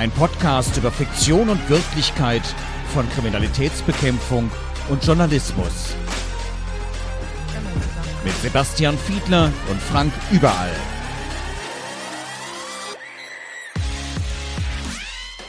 Ein Podcast über Fiktion und Wirklichkeit von Kriminalitätsbekämpfung und Journalismus. Mit Sebastian Fiedler und Frank Überall.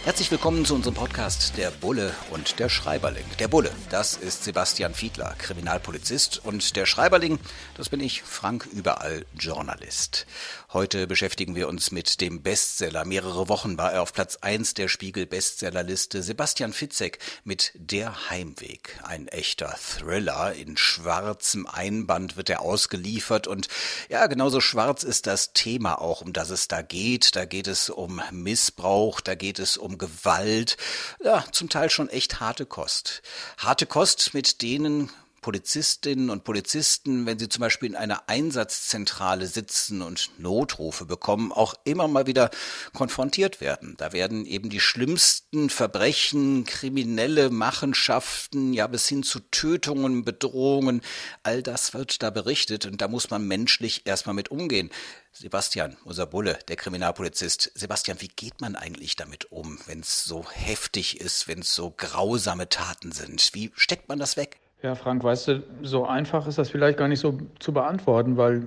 Herzlich willkommen zu unserem Podcast Der Bulle und der Schreiberling. Der Bulle, das ist Sebastian Fiedler, Kriminalpolizist und der Schreiberling, das bin ich, Frank Überall, Journalist. Heute beschäftigen wir uns mit dem Bestseller. Mehrere Wochen war er auf Platz 1 der Spiegel Bestsellerliste. Sebastian Fitzek mit Der Heimweg. Ein echter Thriller. In schwarzem Einband wird er ausgeliefert und ja, genauso schwarz ist das Thema auch, um das es da geht. Da geht es um Missbrauch, da geht es um Gewalt, ja, zum Teil schon echt harte Kost. Harte Kost, mit denen Polizistinnen und Polizisten, wenn sie zum Beispiel in einer Einsatzzentrale sitzen und Notrufe bekommen, auch immer mal wieder konfrontiert werden. Da werden eben die schlimmsten Verbrechen, kriminelle Machenschaften, ja bis hin zu Tötungen, Bedrohungen, all das wird da berichtet und da muss man menschlich erstmal mit umgehen. Sebastian, unser Bulle, der Kriminalpolizist. Sebastian, wie geht man eigentlich damit um, wenn es so heftig ist, wenn es so grausame Taten sind? Wie steckt man das weg? Ja, Frank, weißt du, so einfach ist das vielleicht gar nicht so zu beantworten, weil,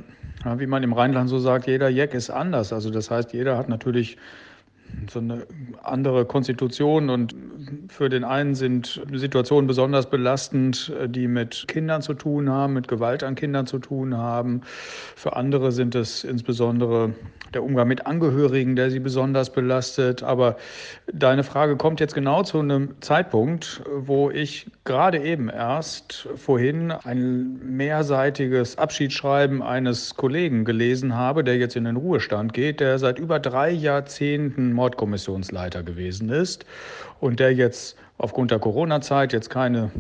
wie man im Rheinland so sagt, jeder Jack ist anders. Also das heißt, jeder hat natürlich so eine andere Konstitution und für den einen sind Situationen besonders belastend, die mit Kindern zu tun haben, mit Gewalt an Kindern zu tun haben. Für andere sind es insbesondere der Umgang mit Angehörigen, der sie besonders belastet. Aber deine Frage kommt jetzt genau zu einem Zeitpunkt, wo ich gerade eben erst vorhin ein mehrseitiges Abschiedsschreiben eines Kollegen gelesen habe, der jetzt in den Ruhestand geht, der seit über drei Jahrzehnten Mordkommissionsleiter gewesen ist und der jetzt aufgrund der Corona-Zeit jetzt keine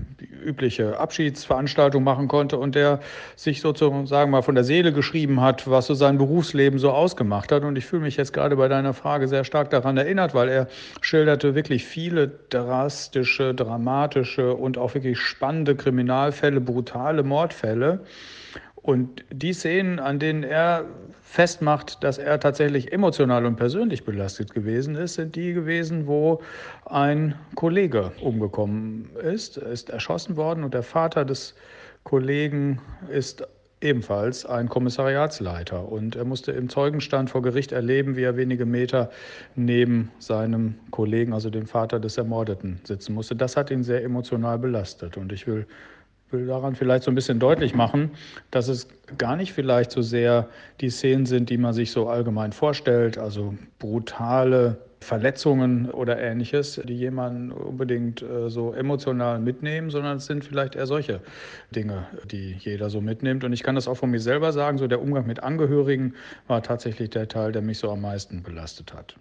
übliche Abschiedsveranstaltung machen konnte und der sich sozusagen mal von der Seele geschrieben hat, was so sein Berufsleben so ausgemacht hat. Und ich fühle mich jetzt gerade bei deiner Frage sehr stark daran erinnert, weil er schilderte wirklich viele drastische, dramatische und auch wirklich spannende Kriminalfälle, brutale Mordfälle. Und die Szenen, an denen er festmacht, dass er tatsächlich emotional und persönlich belastet gewesen ist, sind die gewesen, wo ein Kollege umgekommen ist. Ist erschossen worden und der Vater des Kollegen ist ebenfalls ein Kommissariatsleiter. Und er musste im Zeugenstand vor Gericht erleben, wie er wenige Meter neben seinem Kollegen, also dem Vater des Ermordeten, sitzen musste. Das hat ihn sehr emotional belastet. Und ich will will daran vielleicht so ein bisschen deutlich machen, dass es gar nicht vielleicht so sehr die Szenen sind, die man sich so allgemein vorstellt, also brutale Verletzungen oder ähnliches, die jemanden unbedingt äh, so emotional mitnehmen, sondern es sind vielleicht eher solche Dinge, die jeder so mitnimmt. Und ich kann das auch von mir selber sagen, so der Umgang mit Angehörigen war tatsächlich der Teil, der mich so am meisten belastet hat.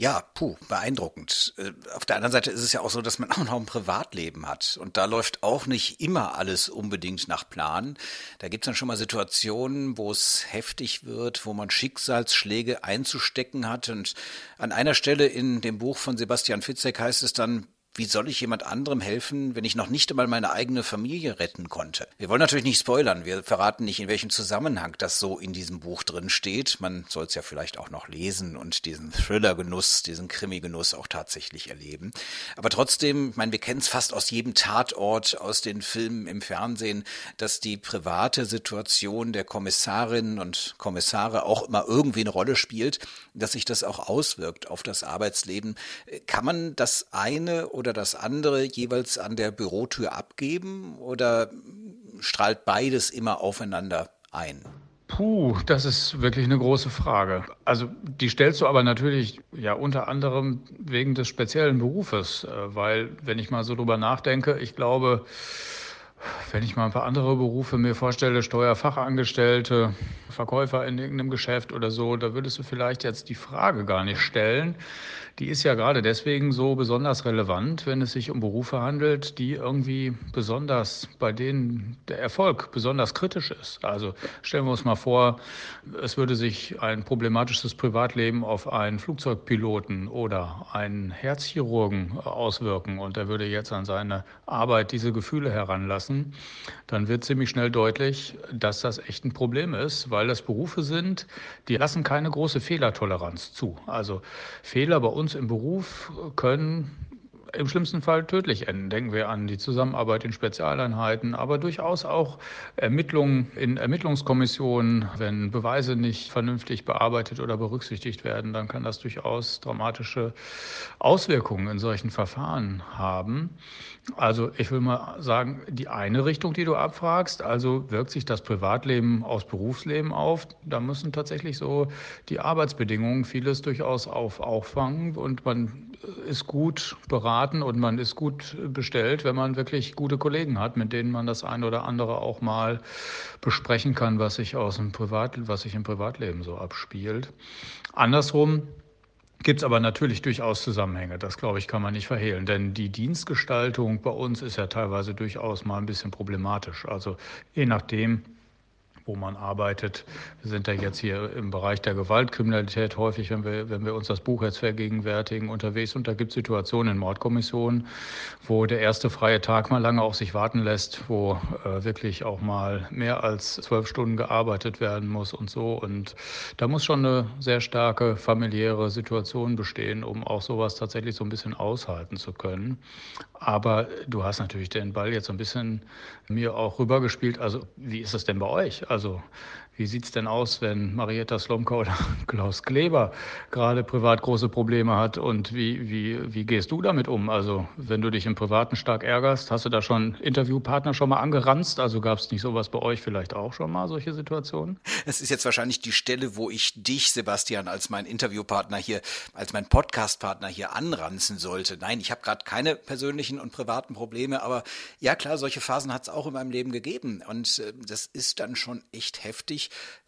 Ja, puh, beeindruckend. Äh, auf der anderen Seite ist es ja auch so, dass man auch noch ein Privatleben hat. Und da läuft auch nicht immer alles unbedingt nach Plan. Da gibt es dann schon mal Situationen, wo es heftig wird, wo man Schicksalsschläge einzustecken hat. Und an einer Stelle in dem Buch von Sebastian Fitzek heißt es dann, wie soll ich jemand anderem helfen, wenn ich noch nicht einmal meine eigene Familie retten konnte? Wir wollen natürlich nicht spoilern, wir verraten nicht, in welchem Zusammenhang das so in diesem Buch drin steht. Man soll es ja vielleicht auch noch lesen und diesen Thriller-Genuss, diesen Krimi-Genuss auch tatsächlich erleben. Aber trotzdem, ich meine, wir kennen es fast aus jedem Tatort, aus den Filmen im Fernsehen, dass die private Situation der Kommissarinnen und Kommissare auch immer irgendwie eine Rolle spielt, dass sich das auch auswirkt auf das Arbeitsleben. Kann man das eine oder das andere jeweils an der Bürotür abgeben oder strahlt beides immer aufeinander ein? Puh, das ist wirklich eine große Frage. Also die stellst du aber natürlich ja unter anderem wegen des speziellen Berufes, äh, weil wenn ich mal so drüber nachdenke, ich glaube, Wenn ich mal ein paar andere Berufe mir vorstelle, Steuerfachangestellte, Verkäufer in irgendeinem Geschäft oder so, da würdest du vielleicht jetzt die Frage gar nicht stellen. Die ist ja gerade deswegen so besonders relevant, wenn es sich um Berufe handelt, die irgendwie besonders, bei denen der Erfolg besonders kritisch ist. Also stellen wir uns mal vor, es würde sich ein problematisches Privatleben auf einen Flugzeugpiloten oder einen Herzchirurgen auswirken und er würde jetzt an seine Arbeit diese Gefühle heranlassen, dann wird ziemlich schnell deutlich, dass das echt ein Problem ist, weil das Berufe sind, die lassen keine große Fehlertoleranz zu. Also Fehler bei uns im Beruf können im schlimmsten Fall tödlich enden. Denken wir an die Zusammenarbeit in Spezialeinheiten, aber durchaus auch Ermittlungen in Ermittlungskommissionen. Wenn Beweise nicht vernünftig bearbeitet oder berücksichtigt werden, dann kann das durchaus dramatische Auswirkungen in solchen Verfahren haben. Also ich will mal sagen, die eine Richtung, die du abfragst, also wirkt sich das Privatleben aufs Berufsleben auf, da müssen tatsächlich so die Arbeitsbedingungen vieles durchaus auf auffangen und man ist gut beraten und man ist gut bestellt, wenn man wirklich gute Kollegen hat, mit denen man das eine oder andere auch mal besprechen kann, was sich aus dem Privat, was sich im Privatleben so abspielt. Andersrum Gibt es aber natürlich durchaus Zusammenhänge, das glaube ich, kann man nicht verhehlen. Denn die Dienstgestaltung bei uns ist ja teilweise durchaus mal ein bisschen problematisch. Also je nachdem, wo man arbeitet. Wir sind ja jetzt hier im Bereich der Gewaltkriminalität häufig, wenn wir, wenn wir uns das Buch jetzt vergegenwärtigen, unterwegs. Und da gibt es Situationen in Mordkommissionen, wo der erste freie Tag mal lange auf sich warten lässt, wo äh, wirklich auch mal mehr als zwölf Stunden gearbeitet werden muss und so. Und da muss schon eine sehr starke familiäre Situation bestehen, um auch sowas tatsächlich so ein bisschen aushalten zu können. Aber du hast natürlich den Ball jetzt so ein bisschen mir auch rübergespielt. Also wie ist das denn bei euch? Also also wie sieht es denn aus, wenn Marietta Slomka oder Klaus Kleber gerade privat große Probleme hat? Und wie, wie, wie gehst du damit um? Also, wenn du dich im Privaten stark ärgerst, hast du da schon Interviewpartner schon mal angeranzt? Also gab es nicht sowas bei euch vielleicht auch schon mal, solche Situationen? Es ist jetzt wahrscheinlich die Stelle, wo ich dich, Sebastian, als mein Interviewpartner hier, als mein Podcastpartner hier anranzen sollte. Nein, ich habe gerade keine persönlichen und privaten Probleme, aber ja klar, solche Phasen hat es auch in meinem Leben gegeben. Und äh, das ist dann schon echt heftig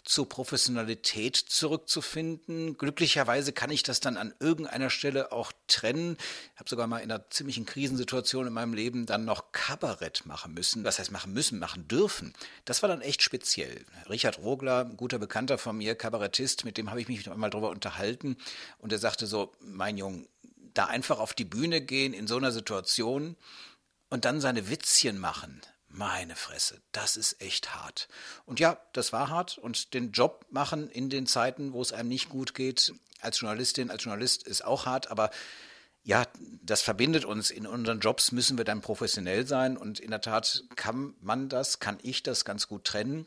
zur Professionalität zurückzufinden. Glücklicherweise kann ich das dann an irgendeiner Stelle auch trennen. Ich habe sogar mal in einer ziemlichen Krisensituation in meinem Leben dann noch Kabarett machen müssen. Was heißt machen müssen, machen dürfen. Das war dann echt speziell. Richard Rogler, guter Bekannter von mir, Kabarettist, mit dem habe ich mich noch einmal drüber unterhalten und er sagte so, mein Junge, da einfach auf die Bühne gehen in so einer Situation und dann seine Witzchen machen meine Fresse, das ist echt hart. Und ja, das war hart und den Job machen in den Zeiten, wo es einem nicht gut geht, als Journalistin, als Journalist ist auch hart, aber ja, das verbindet uns. In unseren Jobs müssen wir dann professionell sein und in der Tat kann man das, kann ich das ganz gut trennen.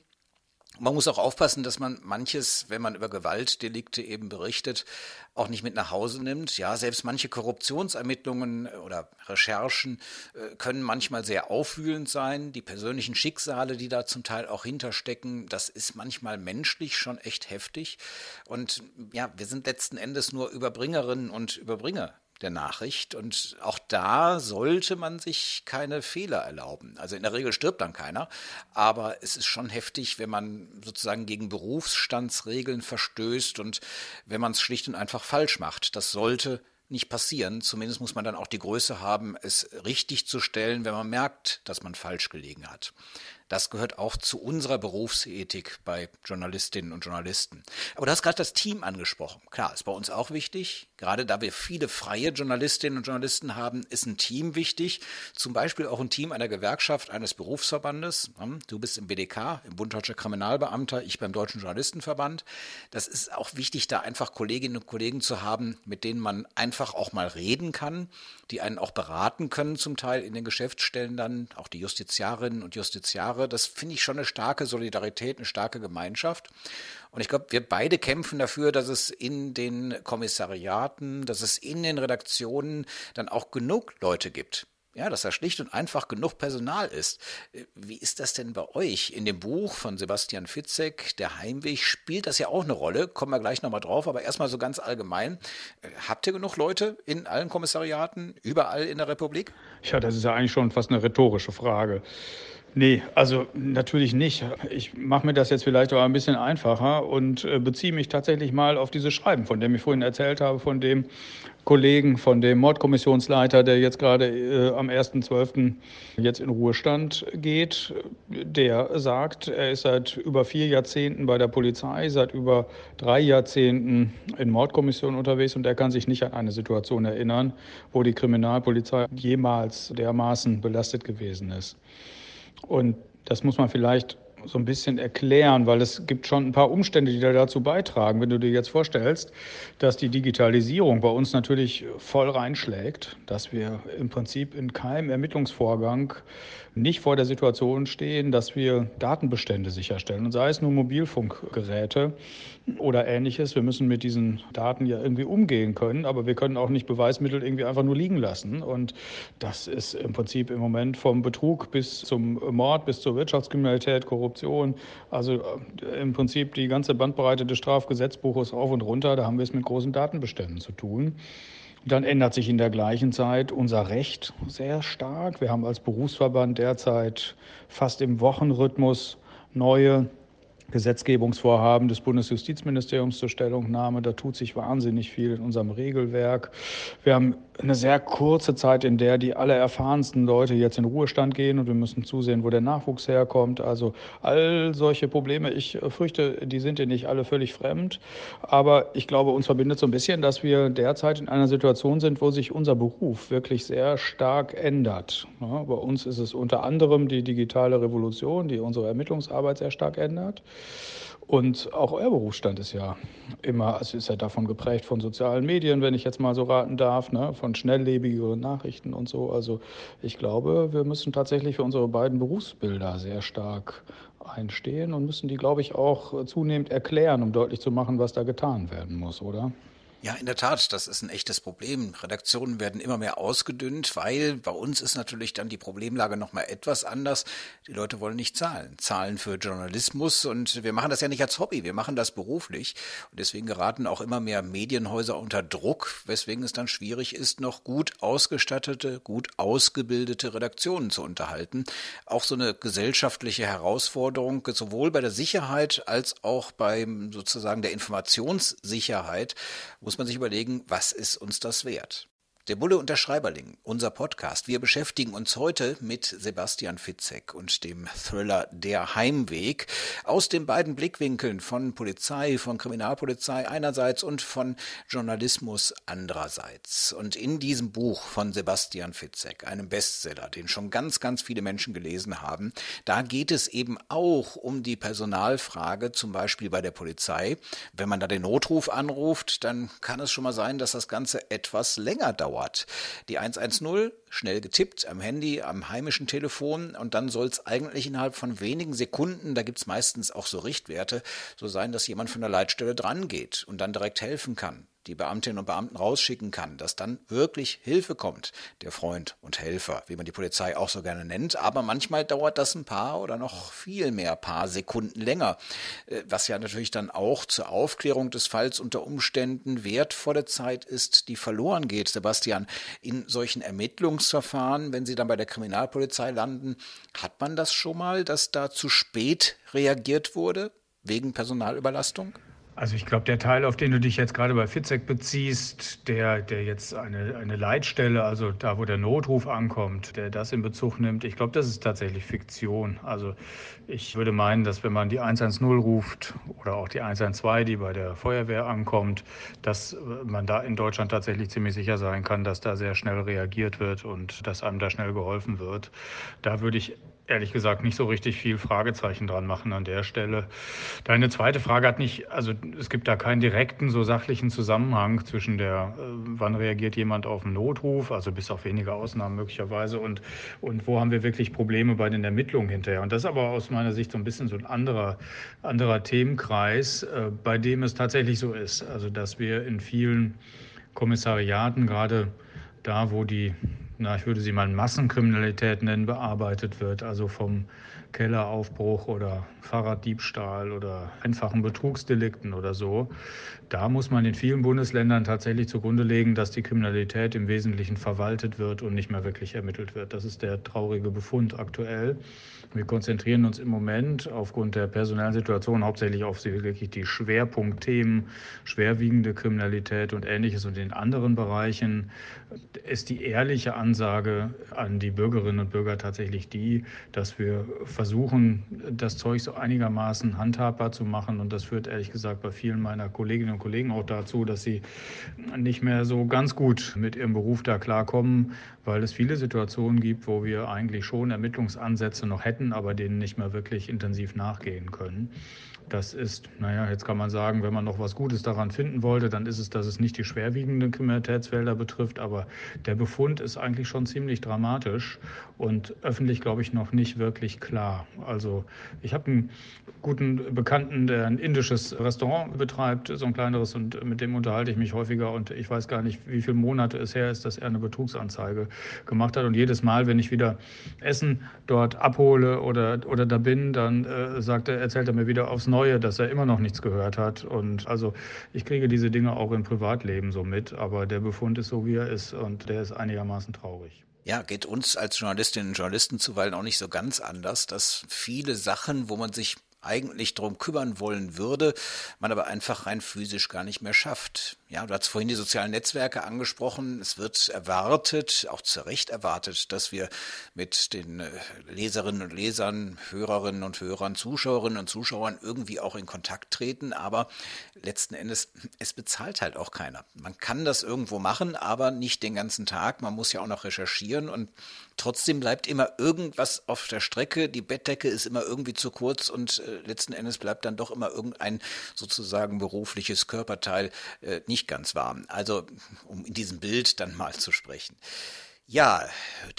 Man muss auch aufpassen, dass man manches, wenn man über Gewaltdelikte eben berichtet, auch nicht mit nach Hause nimmt. Ja, selbst manche Korruptionsermittlungen oder Recherchen äh, können manchmal sehr aufwühlend sein. Die persönlichen Schicksale, die da zum Teil auch hinterstecken, das ist manchmal menschlich schon echt heftig. Und ja, wir sind letzten Endes nur Überbringerinnen und Überbringer der Nachricht. Und auch da sollte man sich keine Fehler erlauben. Also in der Regel stirbt dann keiner, aber es ist schon heftig, wenn man sozusagen gegen Berufsstandsregeln verstößt und wenn man es schlicht und einfach falsch macht. Das sollte nicht passieren. Zumindest muss man dann auch die Größe haben, es richtig zu stellen, wenn man merkt, dass man falsch gelegen hat. Das gehört auch zu unserer Berufsethik bei Journalistinnen und Journalisten. Aber du hast gerade das Team angesprochen. Klar, ist bei uns auch wichtig. Gerade da wir viele freie Journalistinnen und Journalisten haben, ist ein Team wichtig. Zum Beispiel auch ein Team einer Gewerkschaft, eines Berufsverbandes. Hm, du bist im BDK, im Bund Deutscher Kriminalbeamter, ich beim Deutschen Journalistenverband. Das ist auch wichtig, da einfach Kolleginnen und Kollegen zu haben, mit denen man einfach auch mal reden kann, die einen auch beraten können, zum Teil in den Geschäftsstellen dann, auch die Justiziarinnen und Justiziare Jahre. Das finde ich schon eine starke Solidarität, eine starke Gemeinschaft. Und ich glaube, wir beide kämpfen dafür, dass es in den Kommissariaten, dass es in den Redaktionen dann auch genug Leute gibt, ja, dass da schlicht und einfach genug Personal ist. Wie ist das denn bei euch? In dem Buch von Sebastian Fitzek, Der Heimweg, spielt das ja auch eine Rolle. Kommen wir gleich nochmal drauf, aber erstmal so ganz allgemein. Habt ihr genug Leute in allen Kommissariaten, überall in der Republik? Ja, das ist ja eigentlich schon fast eine rhetorische Frage. Nee, also natürlich nicht. Ich mache mir das jetzt vielleicht auch ein bisschen einfacher und äh, beziehe mich tatsächlich mal auf dieses Schreiben, von dem ich vorhin erzählt habe, von dem Kollegen, von dem Mordkommissionsleiter, der jetzt gerade äh, am 1.12. jetzt in Ruhestand geht. Der sagt, er ist seit über vier Jahrzehnten bei der Polizei, seit über drei Jahrzehnten in Mordkommissionen unterwegs und er kann sich nicht an eine Situation erinnern, wo die Kriminalpolizei jemals dermaßen belastet gewesen ist. Und das muss man vielleicht so ein bisschen erklären, weil es gibt schon ein paar Umstände, die da dazu beitragen. Wenn du dir jetzt vorstellst, dass die Digitalisierung bei uns natürlich voll reinschlägt, dass wir im Prinzip in keinem Ermittlungsvorgang nicht vor der Situation stehen, dass wir Datenbestände sicherstellen. Und sei es nur Mobilfunkgeräte oder ähnliches. Wir müssen mit diesen Daten ja irgendwie umgehen können, aber wir können auch nicht Beweismittel irgendwie einfach nur liegen lassen. Und das ist im Prinzip im Moment vom Betrug bis zum Mord, bis zur Wirtschaftskriminalität, Korruption. Also äh, im Prinzip die ganze Bandbreite des Strafgesetzbuches auf und runter. Da haben wir es mit großen Datenbeständen zu tun. Dann ändert sich in der gleichen Zeit unser Recht sehr stark. Wir haben als Berufsverband derzeit fast im Wochenrhythmus neue Gesetzgebungsvorhaben des Bundesjustizministeriums zur Stellungnahme. Da tut sich wahnsinnig viel in unserem Regelwerk. Wir haben eine sehr kurze Zeit, in der die allererfahrensten Leute jetzt in Ruhestand gehen und wir müssen zusehen, wo der Nachwuchs herkommt. Also all solche Probleme, ich fürchte, die sind dir nicht alle völlig fremd. Aber ich glaube, uns verbindet so ein bisschen, dass wir derzeit in einer Situation sind, wo sich unser Beruf wirklich sehr stark ändert. Bei uns ist es unter anderem die digitale Revolution, die unsere Ermittlungsarbeit sehr stark ändert. Und auch euer Berufsstand ist ja immer, also ist ja davon geprägt von sozialen Medien, wenn ich jetzt mal so raten darf, ne? von schnelllebigeren Nachrichten und so. Also ich glaube, wir müssen tatsächlich für unsere beiden Berufsbilder sehr stark einstehen und müssen die, glaube ich, auch zunehmend erklären, um deutlich zu machen, was da getan werden muss, oder? Ja, in der Tat, das ist ein echtes Problem. Redaktionen werden immer mehr ausgedünnt, weil bei uns ist natürlich dann die Problemlage nochmal etwas anders. Die Leute wollen nicht zahlen. Zahlen für Journalismus und wir machen das ja nicht als Hobby, wir machen das beruflich. Und deswegen geraten auch immer mehr Medienhäuser unter Druck, weswegen es dann schwierig ist, noch gut ausgestattete, gut ausgebildete Redaktionen zu unterhalten. Auch so eine gesellschaftliche Herausforderung, sowohl bei der Sicherheit als auch beim sozusagen der Informationssicherheit, muss muss man sich überlegen, was ist uns das wert? Der Bulle und der Schreiberling, unser Podcast. Wir beschäftigen uns heute mit Sebastian Fitzek und dem Thriller Der Heimweg aus den beiden Blickwinkeln von Polizei, von Kriminalpolizei einerseits und von Journalismus andererseits. Und in diesem Buch von Sebastian Fitzek, einem Bestseller, den schon ganz, ganz viele Menschen gelesen haben, da geht es eben auch um die Personalfrage, zum Beispiel bei der Polizei. Wenn man da den Notruf anruft, dann kann es schon mal sein, dass das Ganze etwas länger dauert dauert. Die 110 schnell getippt am Handy, am heimischen Telefon und dann soll es eigentlich innerhalb von wenigen Sekunden, da gibt es meistens auch so Richtwerte, so sein, dass jemand von der Leitstelle dran geht und dann direkt helfen kann die Beamtinnen und Beamten rausschicken kann, dass dann wirklich Hilfe kommt, der Freund und Helfer, wie man die Polizei auch so gerne nennt. Aber manchmal dauert das ein paar oder noch viel mehr paar Sekunden länger, äh, was ja natürlich dann auch zur Aufklärung des Falls unter Umständen wertvolle Zeit ist, die verloren geht. Sebastian, in solchen Ermittlungsverfahren, wenn Sie dann bei der Kriminalpolizei landen, hat man das schon mal, dass da zu spät reagiert wurde wegen Personalüberlastung? Also ich glaube, der Teil, auf den du dich jetzt gerade bei Fitzek beziehst, der, der jetzt eine, eine Leitstelle, also da, wo der Notruf ankommt, der das in Bezug nimmt, ich glaube, das ist tatsächlich Fiktion. Also ich würde meinen, dass wenn man die 110 ruft oder auch die 112, die bei der Feuerwehr ankommt, dass man da in Deutschland tatsächlich ziemlich sicher sein kann, dass da sehr schnell reagiert wird und dass einem da schnell geholfen wird. Da würde ich ehrlich gesagt nicht so richtig viel Fragezeichen dran machen an der Stelle. Deine zweite Frage hat nicht, also es gibt da keinen direkten, so sachlichen Zusammenhang zwischen der, äh, wann reagiert jemand auf einen Notruf, also bis auf wenige Ausnahmen möglicherweise, und, und wo haben wir wirklich Probleme bei den Ermittlungen hinterher. Und das ist aber aus meiner Sicht so ein bisschen so ein anderer, anderer Themenkreis, äh, bei dem es tatsächlich so ist, also dass wir in vielen Kommissariaten gerade da, wo die na, ich würde sie mal Massenkriminalität nennen, bearbeitet wird, also vom Kelleraufbruch oder Fahrraddiebstahl oder einfachen Betrugsdelikten oder so. Da muss man in vielen Bundesländern tatsächlich zugrunde legen, dass die Kriminalität im Wesentlichen verwaltet wird und nicht mehr wirklich ermittelt wird. Das ist der traurige Befund aktuell. Wir konzentrieren uns im Moment aufgrund der personellen Situation hauptsächlich auf wirklich die Schwerpunktthemen, schwerwiegende Kriminalität und ähnliches. Und in anderen Bereichen ist die ehrliche Ansage an die Bürgerinnen und Bürger tatsächlich die, dass wir versuchen, das Zeug so einigermaßen handhabbar zu machen. Und das führt ehrlich gesagt bei vielen meiner Kolleginnen und Kollegen auch dazu, dass sie nicht mehr so ganz gut mit ihrem Beruf da klarkommen, weil es viele Situationen gibt, wo wir eigentlich schon Ermittlungsansätze noch hätten, aber denen nicht mehr wirklich intensiv nachgehen können. Das ist, naja, jetzt kann man sagen, wenn man noch was Gutes daran finden wollte, dann ist es, dass es nicht die schwerwiegenden Kriminalitätsfelder betrifft. Aber der Befund ist eigentlich schon ziemlich dramatisch und öffentlich, glaube ich, noch nicht wirklich klar. Also ich habe einen guten Bekannten, der ein indisches Restaurant betreibt, so ein kleineres, und mit dem unterhalte ich mich häufiger. Und ich weiß gar nicht, wie viele Monate es her ist, dass er eine Betrugsanzeige gemacht hat. Und jedes Mal, wenn ich wieder Essen dort abhole oder, oder da bin, dann äh, sagt er, erzählt er mir wieder aufs Neue, dass er immer noch nichts gehört hat. Und also ich kriege diese Dinge auch im Privatleben so mit, aber der Befund ist so, wie er ist und der ist einigermaßen traurig. Ja, geht uns als Journalistinnen und Journalisten zuweilen auch nicht so ganz anders, dass viele Sachen, wo man sich eigentlich darum kümmern wollen würde, man aber einfach rein physisch gar nicht mehr schafft. Ja, du hast vorhin die sozialen Netzwerke angesprochen. Es wird erwartet, auch zu Recht erwartet, dass wir mit den äh, Leserinnen und Lesern, Hörerinnen und Hörern, Zuschauerinnen und Zuschauern irgendwie auch in Kontakt treten. Aber letzten Endes, es bezahlt halt auch keiner. Man kann das irgendwo machen, aber nicht den ganzen Tag. Man muss ja auch noch recherchieren und trotzdem bleibt immer irgendwas auf der Strecke. Die Bettdecke ist immer irgendwie zu kurz und äh, letzten Endes bleibt dann doch immer irgendein sozusagen berufliches Körperteil äh, ganz warm. Also, um in diesem Bild dann mal zu sprechen. Ja,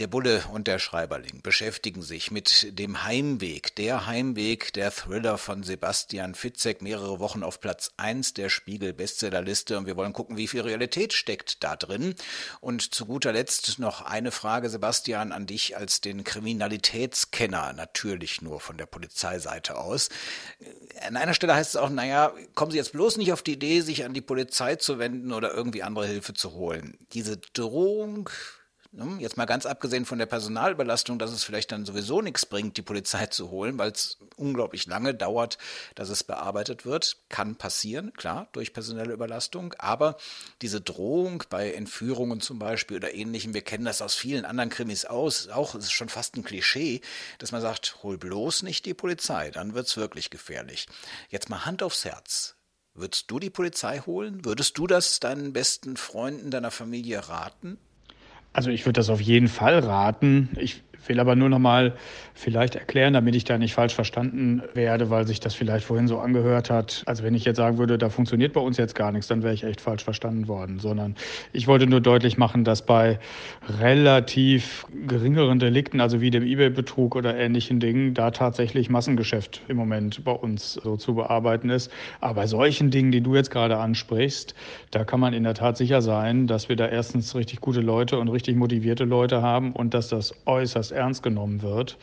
der Bulle und der Schreiberling beschäftigen sich mit dem Heimweg, der Heimweg, der Thriller von Sebastian Fitzek, mehrere Wochen auf Platz 1 der Spiegel Bestsellerliste und wir wollen gucken, wie viel Realität steckt da drin. Und zu guter Letzt noch eine Frage, Sebastian, an dich als den Kriminalitätskenner, natürlich nur von der Polizeiseite aus. An einer Stelle heißt es auch, naja, kommen Sie jetzt bloß nicht auf die Idee, sich an die Polizei zu wenden oder irgendwie andere Hilfe zu holen. Diese Drohung? Jetzt mal ganz abgesehen von der Personalbelastung, dass es vielleicht dann sowieso nichts bringt, die Polizei zu holen, weil es unglaublich lange dauert, dass es bearbeitet wird. Kann passieren, klar, durch personelle Überlastung. Aber diese Drohung bei Entführungen zum Beispiel oder ähnlichem, wir kennen das aus vielen anderen Krimis aus, auch ist schon fast ein Klischee, dass man sagt, hol bloß nicht die Polizei, dann wird es wirklich gefährlich. Jetzt mal Hand aufs Herz. Würdest du die Polizei holen? Würdest du das deinen besten Freunden, deiner Familie raten? Also ich würde das auf jeden Fall raten. Ich will aber nur noch mal vielleicht erklären, damit ich da nicht falsch verstanden werde, weil sich das vielleicht vorhin so angehört hat. Also wenn ich jetzt sagen würde, da funktioniert bei uns jetzt gar nichts, dann wäre ich echt falsch verstanden worden. Sondern ich wollte nur deutlich machen, dass bei relativ geringeren Delikten, also wie dem eBay-Betrug oder ähnlichen Dingen, da tatsächlich Massengeschäft im Moment bei uns so zu bearbeiten ist. Aber bei solchen Dingen, die du jetzt gerade ansprichst, da kann man in der Tat sicher sein, dass wir da erstens richtig gute Leute und richtig motivierte Leute haben und dass das äußerst ernst genommen wird.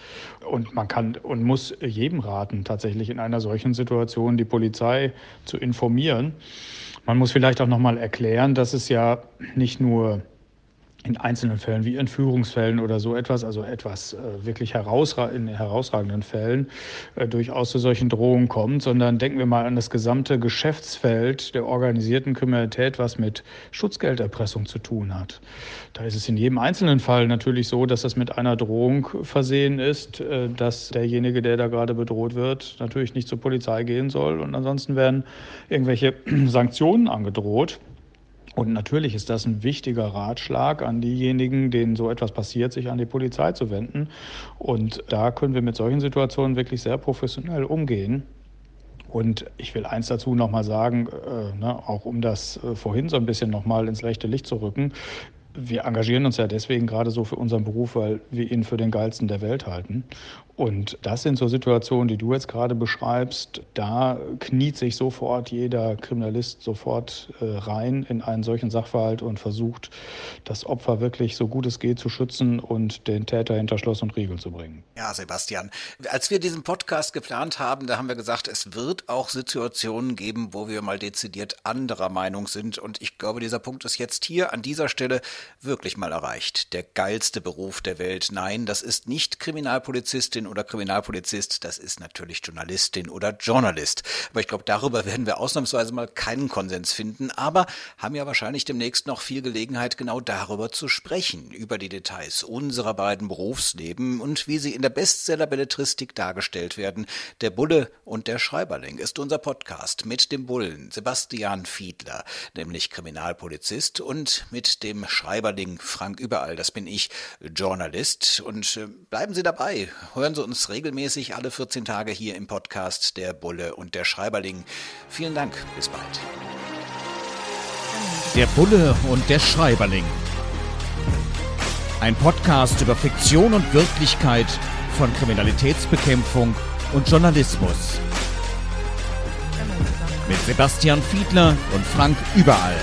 Und man kann und muss jedem raten, tatsächlich in einer solchen Situation die Polizei zu informieren. Man muss vielleicht auch noch mal erklären, dass es ja nicht nur in einzelnen Fällen wie Entführungsfällen oder so etwas, also etwas äh, wirklich herausra in herausragenden Fällen äh, durchaus zu solchen Drohungen kommt, sondern denken wir mal an das gesamte Geschäftsfeld der organisierten Kriminalität, was mit Schutzgelderpressung zu tun hat. Da ist es in jedem einzelnen Fall natürlich so, dass das mit einer Drohung versehen ist, äh, dass derjenige, der da gerade bedroht wird, natürlich nicht zur Polizei gehen soll und ansonsten werden irgendwelche Sanktionen angedroht. Und natürlich ist das ein wichtiger Ratschlag an diejenigen, denen so etwas passiert, sich an die Polizei zu wenden. Und da können wir mit solchen Situationen wirklich sehr professionell umgehen. Und ich will eins dazu nochmal sagen, äh, ne, auch um das äh, vorhin so ein bisschen nochmal ins rechte Licht zu rücken. Wir engagieren uns ja deswegen gerade so für unseren Beruf, weil wir ihn für den geilsten der Welt halten. Und das sind so Situationen, die du jetzt gerade beschreibst. Da kniet sich sofort jeder Kriminalist sofort äh, rein in einen solchen Sachverhalt und versucht, das Opfer wirklich so gut es geht zu schützen und den Täter hinter Schloss und Riegel zu bringen. Ja, Sebastian, als wir diesen Podcast geplant haben, da haben wir gesagt, es wird auch Situationen geben, wo wir mal dezidiert anderer Meinung sind. Und ich glaube, dieser Punkt ist jetzt hier an dieser Stelle wirklich mal erreicht. Der geilste Beruf der Welt. Nein, das ist nicht Kriminalpolizistin Polizistin oder Kriminalpolizist, das ist natürlich Journalistin oder Journalist. Aber ich glaube, darüber werden wir ausnahmsweise mal keinen Konsens finden, aber haben ja wahrscheinlich demnächst noch viel Gelegenheit, genau darüber zu sprechen, über die Details unserer beiden Berufsleben und wie sie in der Bestseller-Belletristik dargestellt werden. Der Bulle und der Schreiberling ist unser Podcast mit dem Bullen Sebastian Fiedler, nämlich Kriminalpolizist und mit dem Schreiberling Frank Überall, das bin ich, Journalist. Und äh, bleiben Sie dabei, hören hören Sie uns regelmäßig alle 14 Tage hier im Podcast Der Bulle und der Schreiberling. Vielen Dank, bis bald. Der Bulle und der Schreiberling. Ein Podcast über Fiktion und Wirklichkeit von Kriminalitätsbekämpfung und Journalismus. Mit Sebastian Fiedler und Frank Überall.